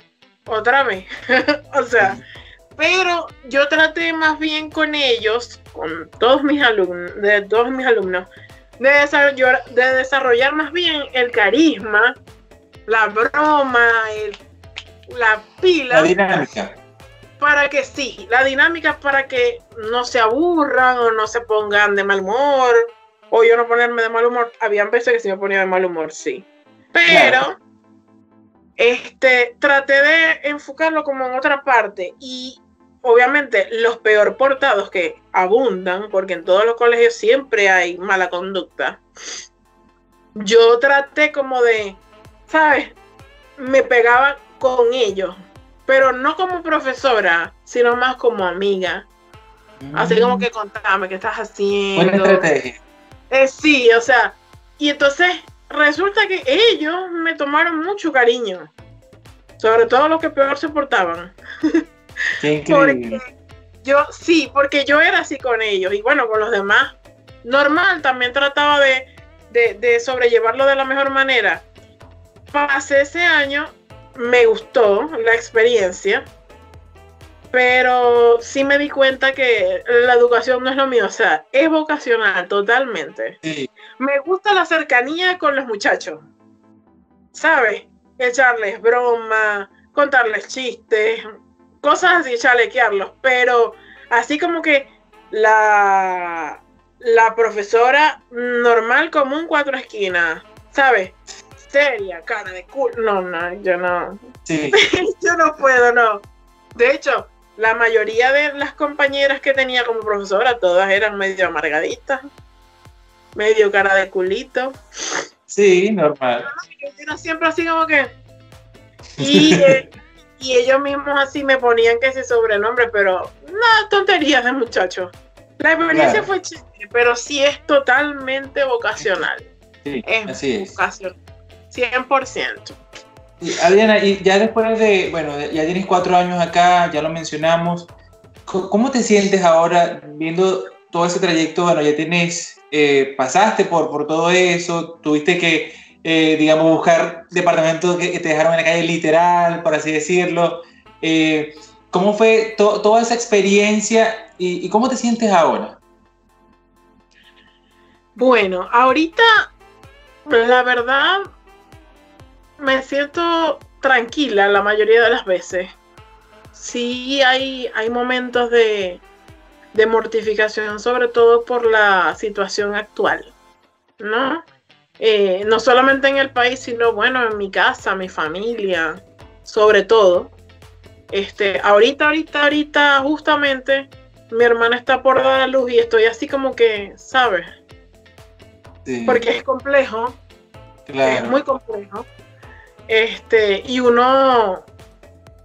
otra vez, o sea, pero yo traté más bien con ellos, con todos mis alumnos, de todos mis alumnos, de desarrollar, de desarrollar más bien el carisma, la broma, la pila. La dinámica para que sí, la dinámica para que no se aburran o no se pongan de mal humor, o yo no ponerme de mal humor. Habían veces que se me ponía de mal humor, sí. Pero, este, traté de enfocarlo como en otra parte y obviamente los peor portados que abundan, porque en todos los colegios siempre hay mala conducta. Yo traté como de, ¿sabes? Me pegaba con ellos pero no como profesora, sino más como amiga. Así como que contame qué estás haciendo. Buena estrategia. Eh, sí, o sea, y entonces resulta que ellos me tomaron mucho cariño, sobre todo los que peor se portaban. Qué increíble. yo, sí, porque yo era así con ellos y bueno, con los demás, normal, también trataba de, de, de sobrellevarlo de la mejor manera. Pasé ese año me gustó la experiencia, pero sí me di cuenta que la educación no es lo mío, o sea, es vocacional totalmente. Me gusta la cercanía con los muchachos, ¿sabes? Echarles broma, contarles chistes, cosas así, chalequearlos, pero así como que la, la profesora normal común cuatro esquinas, ¿sabes? Seria, cara de culo. No, no, yo no. Sí. yo no puedo, no. De hecho, la mayoría de las compañeras que tenía como profesora, todas eran medio amargaditas. medio cara de culito. Sí, normal. Yo siempre así como que... Y, eh, y ellos mismos así me ponían que ese sobrenombre, pero no, tonterías de muchacho. La experiencia fue chévere, pero sí es totalmente vocacional. Sí, es así es. Vocacional, 100%. Adriana, y ya después de, bueno, ya tienes cuatro años acá, ya lo mencionamos, ¿cómo te sientes ahora viendo todo ese trayecto? Bueno, ya tienes, eh, pasaste por, por todo eso, tuviste que, eh, digamos, buscar departamentos que, te dejaron en la calle literal, por así decirlo. Eh, ¿Cómo fue toda esa experiencia y, y cómo te sientes ahora? Bueno, ahorita, la verdad, me siento tranquila la mayoría de las veces. Sí hay, hay momentos de, de mortificación, sobre todo por la situación actual, ¿no? Eh, no solamente en el país, sino bueno, en mi casa, mi familia, sobre todo. Este, ahorita, ahorita, ahorita, justamente, mi hermana está por dar a luz y estoy así como que, ¿sabes? Porque es complejo. Es muy complejo. Este, y uno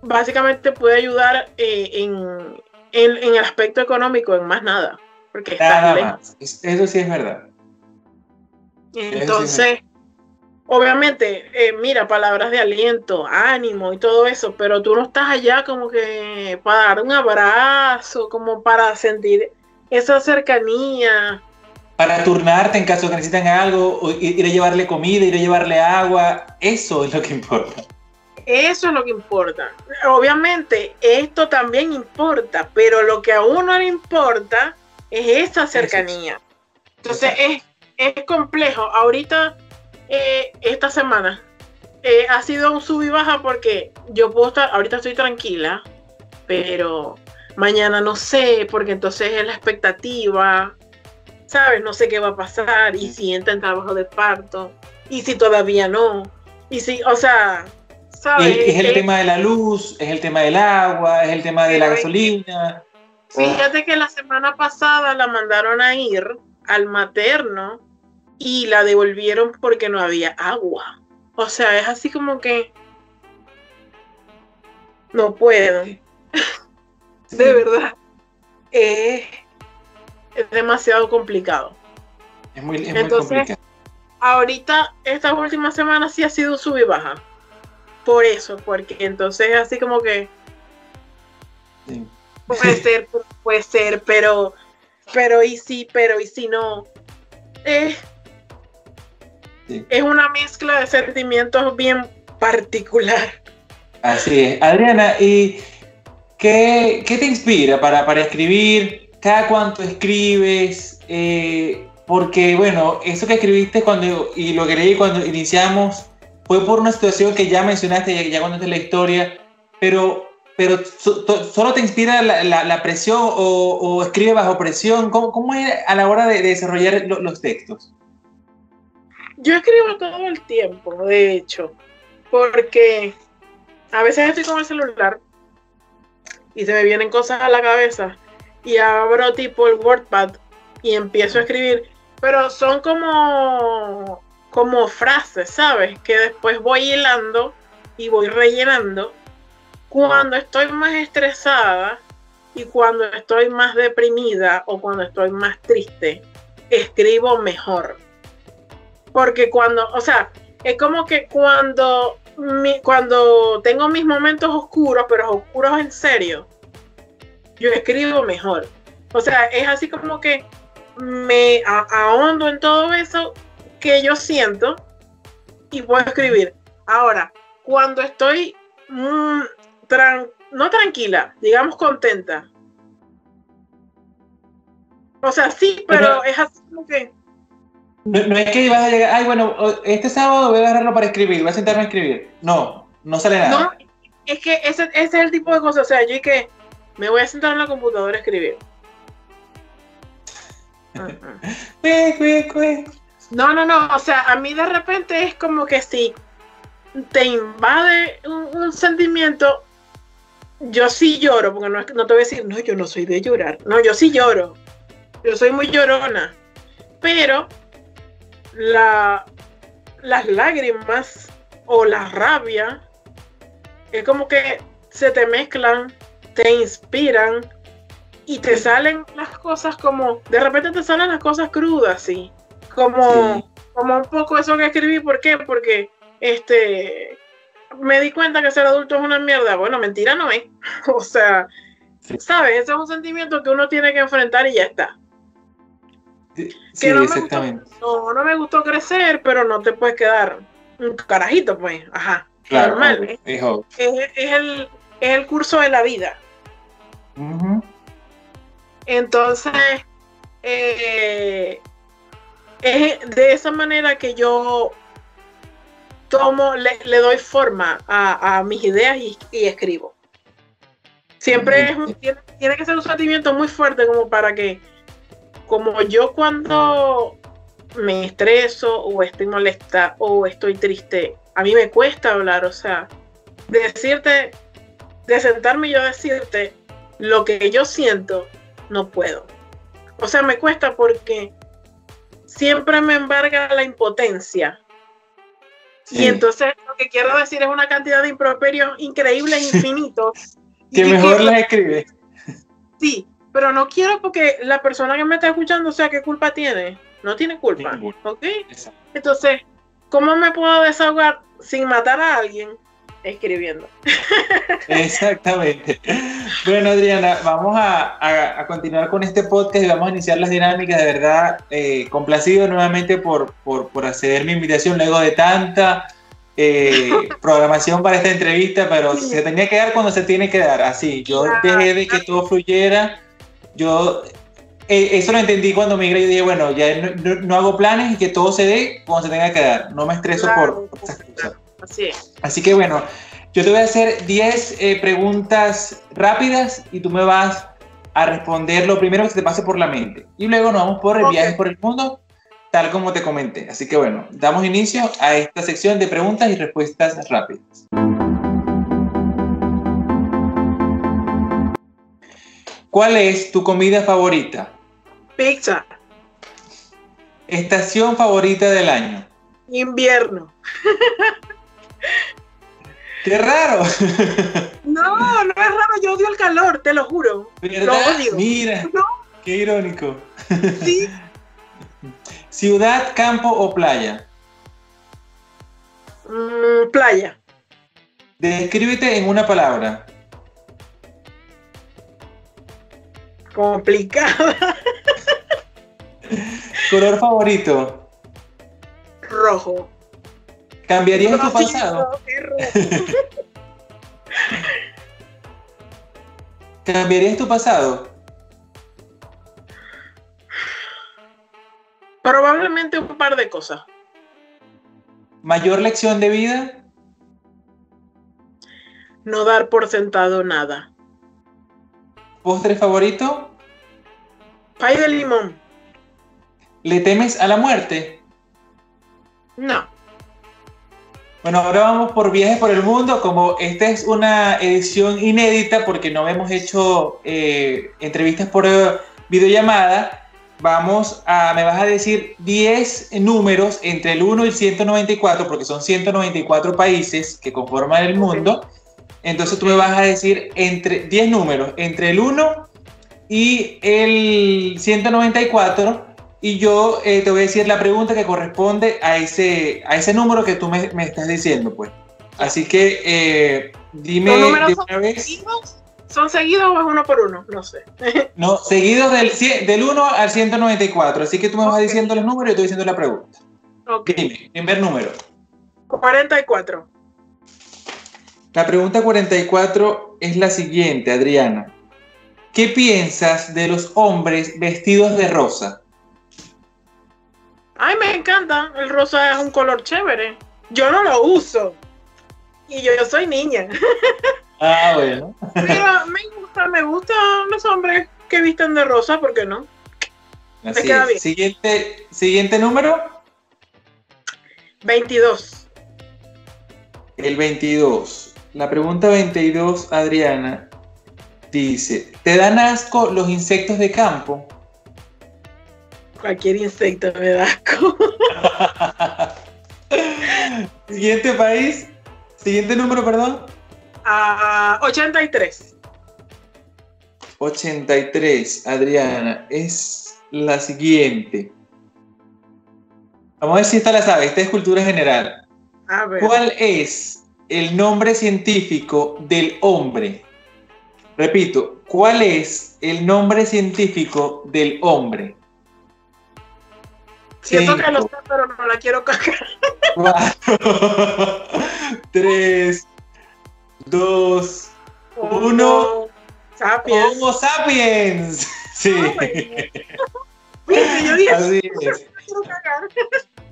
básicamente puede ayudar eh, en, el aspecto económico, en más nada. Porque Eso sí es verdad. Entonces, obviamente, eh, mira, palabras de aliento, ánimo y todo eso, pero tú no estás allá como que para dar un abrazo, como para sentir esa cercanía, para turnarte en caso que necesitan algo, ir a llevarle comida, ir a llevarle agua, eso es lo que importa. Eso es lo que importa. Obviamente, esto también importa, pero lo que a uno le importa es esa cercanía. Entonces, es, es, complejo. Ahorita, eh, esta semana, eh, ha sido un sub y baja porque yo puedo estar, ahorita estoy tranquila, pero mañana no sé, porque entonces es la expectativa, ¿sabes? No sé qué va a pasar, y si entra en trabajo de parto, y si todavía no, y si, o sea, ¿sabes? Es, el tema de la luz, es el tema del agua, es el tema de la gasolina. Fíjate que la semana pasada la mandaron a ir al materno y la devolvieron porque no había agua. O sea, es así como que no puedo. de verdad. Es demasiado complicado. Es muy, Entonces, Ahorita, estas últimas semanas sí ha sido sub y baja. Por eso, porque entonces así como que. Puede ser, puede ser, pero. Pero y sí, pero y si no. Eh, Es una mezcla de sentimientos bien particular. Así es. Adriana, ¿y qué, qué te inspira para, para escribir? Cada cuánto escribes, eh, porque bueno, eso que escribiste cuando, y lo que leí cuando iniciamos, fue por una situación que ya mencionaste, ya, ya contaste la historia, pero, pero solo te inspira la, presión o, o, escribe bajo presión, ¿Cómo, ¿cómo, es a la hora de, desarrollar los textos? Yo escribo todo el tiempo, de hecho, porque a veces estoy con el celular y se me vienen cosas a la cabeza y abro tipo el WordPad y empiezo a escribir, pero son como como frases, ¿sabes? Que después voy hilando y voy rellenando. Cuando estoy más estresada y cuando estoy más deprimida o cuando estoy más triste, escribo mejor. Porque cuando, o sea, es como que cuando, mi, cuando tengo mis momentos oscuros, pero oscuros en serio, yo escribo mejor. O sea, es así como que me ahondo en todo eso que yo siento y puedo escribir. Ahora, cuando estoy mm, no tranquila, digamos contenta. O sea, sí, pero, es así como que... No, es que vas a llegar, ay, bueno, este sábado voy a agarrarlo para escribir, voy a sentarme a escribir. No, no sale nada. No, es que ese, ese es el tipo de cosas, o sea, yo que me voy a sentar en la computadora a escribir. no, no, no, o sea, a mí de repente es como que si te invade un, sentimiento, yo sí lloro, porque no, no te voy a decir, no, yo no soy de llorar, no, yo sí lloro, yo soy muy llorona, pero la, las lágrimas o la rabia, es como que se te mezclan, te inspiran y te salen las cosas como, de repente te salen las cosas crudas, sí. Como, como un poco eso que escribí, ¿por qué? Porque este me di cuenta que ser adulto es una mierda. Bueno, mentira no es. o sea, ¿sabes? Ese es un sentimiento que uno tiene que enfrentar y ya está. Sí, no exactamente. Me gustó, no, me gustó crecer, pero no te puedes quedar un carajito, pues. Ajá. normal. ¿eh? Es, el, es, el, curso de la vida. Entonces, eh, es de esa manera que yo tomo, le, doy forma a, mis ideas y, escribo. Siempre tiene, que ser un sentimiento muy fuerte como para que, como yo cuando me estreso o estoy molesta o estoy triste, a mí me cuesta hablar, o sea, decirte, de sentarme y yo decirte lo que yo siento, no puedo. O sea, me cuesta porque siempre me embarga la impotencia y entonces lo que quiero decir es una cantidad de improperios increíbles, infinitos. que mejor las escribe. Sí, pero no quiero porque la persona que me está escuchando, o sea, ¿qué culpa tiene? No tiene culpa, ¿ok? Entonces, ¿cómo me puedo desahogar sin matar a alguien? Escribiendo. Exactamente. Bueno, Adriana, vamos a, continuar con este podcast y vamos a iniciar las dinámicas. De verdad, eh, complacido nuevamente por, por, por acceder mi invitación luego de tanta eh, programación para esta entrevista, pero se tenía que dar cuando se tiene que dar. Así, yo dejé de que todo fluyera. Yo eh, eso lo entendí cuando migré y dije, bueno, ya no, hago planes y que todo se dé cuando se tenga que dar. No me estreso por, por esas cosas. Así Así que bueno, yo te voy a hacer 10 eh, preguntas rápidas y tú me vas a responder lo primero que se te pase por la mente. Y luego nos vamos por el viaje por el mundo, tal como te comenté. Así que bueno, damos inicio a esta sección de preguntas y respuestas rápidas. ¿Cuál es tu comida favorita? Pizza. Estación favorita del año. Invierno. ¡Qué raro! No, no es raro, yo odio el calor, te lo juro. Lo odio. Mira, qué irónico. Sí. ¿Ciudad, campo o playa? Mm, playa. Descríbete en una palabra. Complicada. ¿Color favorito? Rojo. ¿Cambiarías tu pasado? ¿Cambiarías tu pasado? Probablemente un par de cosas. ¿Mayor lección de vida? No dar por sentado nada. ¿Postre favorito? Pay de limón. ¿Le temes a la muerte? No. Bueno, ahora vamos por viajes por el mundo. Como esta es una edición inédita porque no hemos hecho eh, entrevistas por videollamada, vamos a, me vas a decir 10 números entre el 1 y el 194, porque son 194 países que conforman el mundo. Entonces tú me vas a decir entre 10 números entre el 1 y el 194 y yo eh, te voy a decir la pregunta que corresponde a ese, a ese número que tú me, me estás diciendo, pues. Así que eh, dime de una vez. Seguidos? ¿Son seguidos o es uno por uno? No sé. no, seguidos del, del 1 al 194. Así que tú me vas diciendo los números y yo voy diciendo la pregunta. Ok. Dime, primer número. 44. La pregunta 44 es la siguiente, Adriana. ¿Qué piensas de los hombres vestidos de rosa? Ay, me encanta. El rosa es un color chévere. Yo no lo uso. Y yo, soy niña. Ah, bueno. Pero me gusta, me gustan los hombres que visten de rosa, ¿por qué no? Así queda bien. Siguiente, siguiente número. 22. El 22. La pregunta 22, Adriana, dice, ¿te dan asco los insectos de campo? Cualquier insecto me da asco. Siguiente país. Siguiente número, perdón. A 83. 83, Adriana, es la siguiente. Vamos a ver si esta la sabe. Esta es cultura general. A ver. ¿Cuál es el nombre científico del hombre? Repito, ¿cuál es el nombre científico del hombre? Siento que lo sé, pero no la quiero cagar. Cuatro, tres, dos, Uno. Sapiens. Homo sapiens. Sí, yo dije, así es.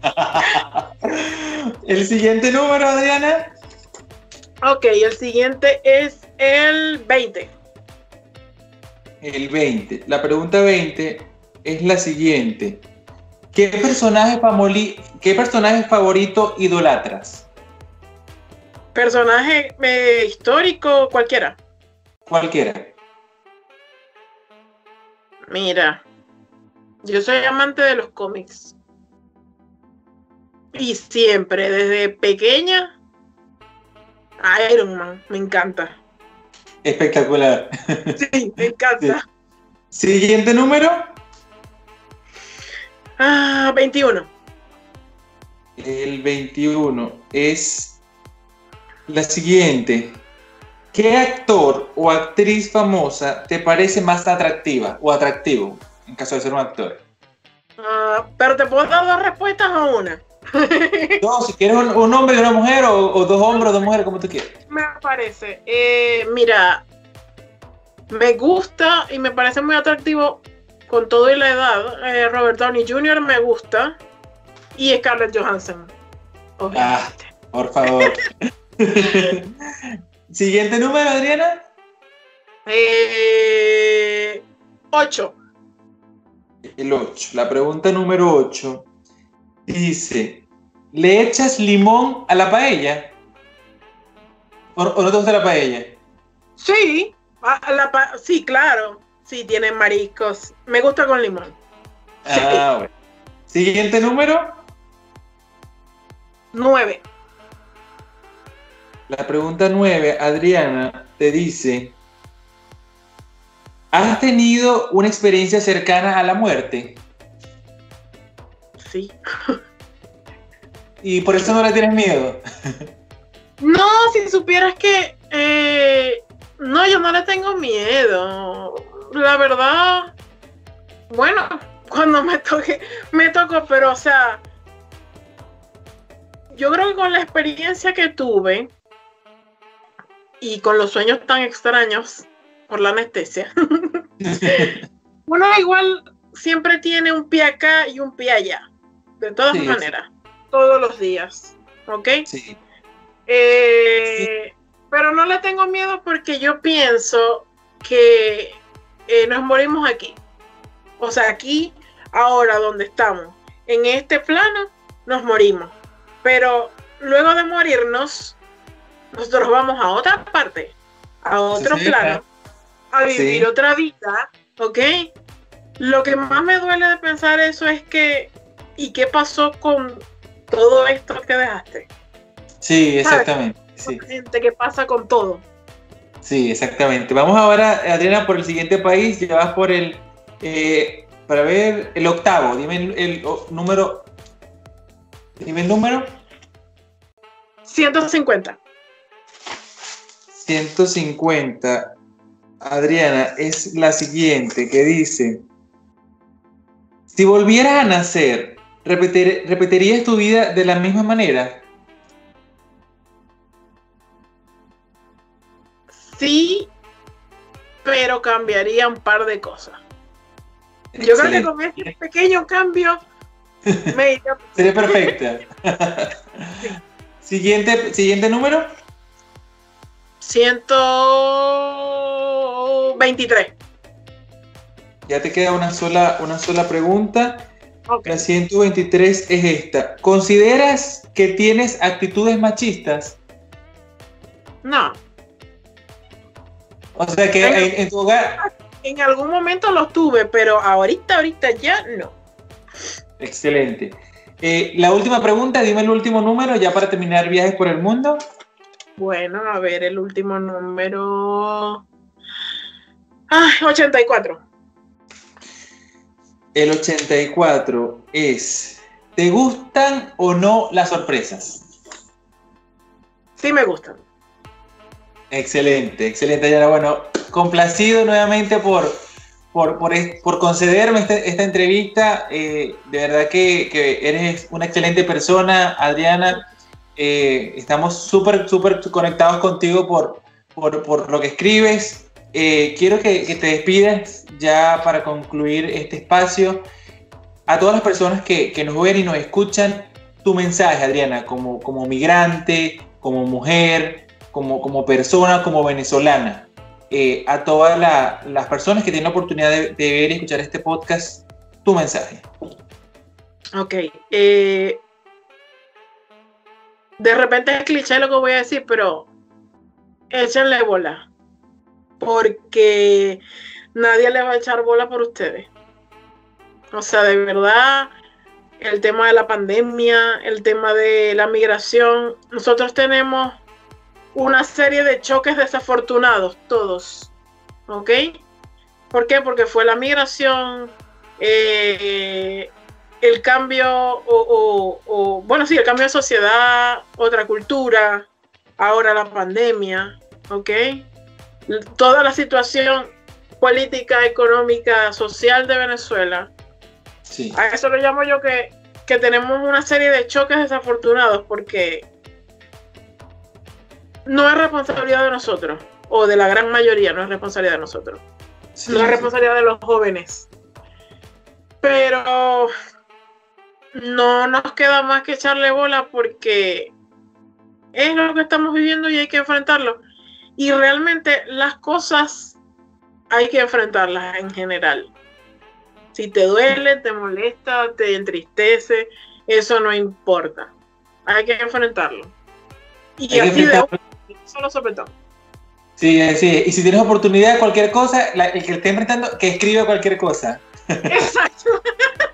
cagar. El siguiente número, Adriana. Ok, el siguiente es el 20. El 20. La pregunta 20 es la siguiente. ¿Qué personaje, famoli- qué personaje favorito idolatras? Personaje eh, histórico, cualquiera. Cualquiera. Mira, yo soy amante de los cómics. Y siempre, desde pequeña, Iron Man, me encanta. Espectacular. Sí, me encanta. Siguiente número. Ah, 21. El 21 es la siguiente. ¿Qué actor o actriz famosa te parece más atractiva o atractivo en caso de ser un actor? Ah, pero te puedo dar dos respuestas a una. No, si quieres un, un hombre y una mujer o, o dos hombres o dos mujeres, como tú quieras. me parece. Eh, mira, me gusta y me parece muy atractivo con todo y la edad. Eh, Robert Downey Jr. me gusta y Scarlett Johansson. Obviamente. Por favor. Siguiente número, Adriana. Eh, 8. El 8. La pregunta número 8 dice: ¿Le echas limón a la paella? ¿O, o no te gusta la paella? Sí, a- la pa- sí, claro. Sí, tiene mariscos. Me gusta con limón. Ah, bueno. Siguiente número. 9. La pregunta 9, Adriana, te dice: ¿Has tenido una experiencia cercana a la muerte? Sí. Y por eso no le tienes miedo. No, si supieras que. eh, no, yo no le tengo miedo. La verdad. Bueno, cuando me toque, me tocó, pero o sea. Yo creo que con la experiencia que tuve y con los sueños tan extraños por la anestesia, uno igual siempre tiene un pie acá y un pie allá. De todas Sí, sí. maneras, todos los días. ¿Ok? Sí. Eh, Pero no le tengo miedo porque yo pienso que eh, nos morimos aquí. O sea, aquí, ahora donde estamos, en este plano, nos morimos. Pero luego de morirnos, nosotros vamos a otra parte, a otro Sí, plano, a vivir Sí. otra vida, ¿ok? Lo que más me duele de pensar eso es que, ¿y qué pasó con todo esto que dejaste? Sí, exactamente. Gente que pasa con todo. Sí, exactamente. Vamos ahora, Adriana, por el siguiente país. Ya vas por el. eh, para ver el octavo. Dime el, el, o- número. Dime el número. 150. 150. Adriana, es la siguiente que dice: Si volvieras a nacer, repetir- ¿repetirías tu vida de la misma manera? Sí, pero cambiaría un par de cosas. Yo creo que con este pequeño cambio me iría Sería perfecta. siguiente, siguiente número. 123. Ya te queda una sola, una sola pregunta. La 123 es esta. ¿Consideras que tienes actitudes machistas? No, O sea que en, en tu hogar. en algún momento los tuve, pero ahorita, ahorita ya no. Excelente. Eh, la última pregunta, dime el último número ya para terminar viajes por el mundo. Bueno, a ver, el último número. Ah, 84. El 84 es, ¿te gustan o no las sorpresas? Sí, me gustan. Excelente, excelente, Ayala. Bueno, complacido nuevamente por, por, por, concederme este, esta, entrevista. Eh, de verdad que, eres una excelente persona, Adriana. Eh, estamos súper, súper conectados contigo por, por, lo que escribes. Eh, quiero que, te despidas ya para concluir este espacio. A todas las personas que, nos ven y nos escuchan, tu mensaje, Adriana, como, como migrante, como mujer, como, como persona, como venezolana. Eh, a todas las personas que tienen la oportunidad de, ver y escuchar este podcast tu mensaje. Ok. Eh, de repente es cliché lo que voy a decir, pero échenle bola. Porque nadie le va a echar bola por ustedes. O sea, de verdad, el tema de la pandemia, el tema de la migración, nosotros tenemos una serie de choques desafortunados, todos. ¿Ok? ¿Por qué? Porque fue la migración, eh, el cambio, o, bueno, sí, el cambio de sociedad, otra cultura, ahora la pandemia, ¿ok? Toda la situación política, económica, social de Venezuela. Sí. A eso lo llamo yo que, que tenemos una serie de choques desafortunados porque no es responsabilidad de nosotros, o de la gran mayoría, no es responsabilidad de nosotros. no es responsabilidad de los jóvenes. Pero no nos queda más que echarle bola porque es lo que estamos viviendo y hay que enfrentarlo. Y realmente las cosas hay que enfrentarlas en general. Si te duele, te molesta, te entristece, eso no importa. Hay que enfrentarlo. Y así de solo todo. Sí, sí, y si tienes oportunidad, cualquier cosa, el que esté enfrentando, que escriba cualquier cosa. Exacto.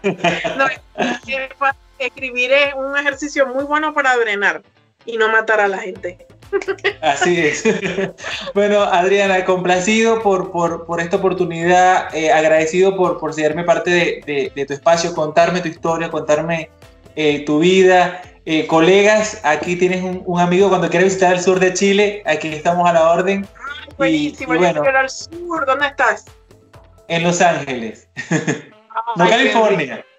escribir es un ejercicio muy bueno para drenar y no matar a la gente. Así es. Bueno, Adriana, complacido por, por, esta oportunidad, eh, agradecido por, por serme parte de, tu espacio, contarme tu historia, contarme eh, tu vida. Eh, colegas, aquí tienes un, amigo cuando quieras visitar el sur de Chile, aquí estamos a la orden. buenísimo, y, bueno, al sur, ¿dónde estás? En Los Ángeles, no California.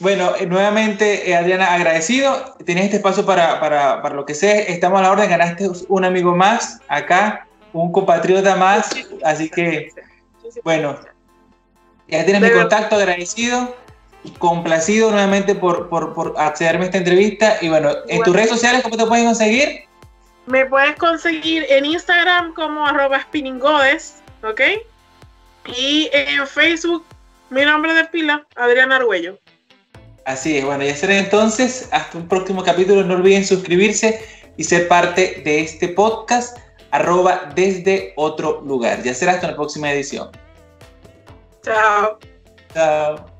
Bueno, eh, nuevamente, eh, Adriana, agradecido. Tienes este espacio para, para, para, lo que sea. Estamos a la orden. Ganaste un amigo más acá, un compatriota más. Así que, bueno, ya tienes mi contacto. Agradecido complacido nuevamente por, por, accederme a esta entrevista. Y bueno, en tus redes sociales, ¿cómo te pueden conseguir? Me puedes conseguir en Instagram como arroba spinningodes, ¿ok? Y en Facebook, mi nombre de pila, Adrián Argüello. Así es, bueno, ya será entonces. Hasta un próximo capítulo. No olviden suscribirse y ser parte de este podcast, arroba desde otro lugar. Ya será hasta la próxima edición. Chao. Chao.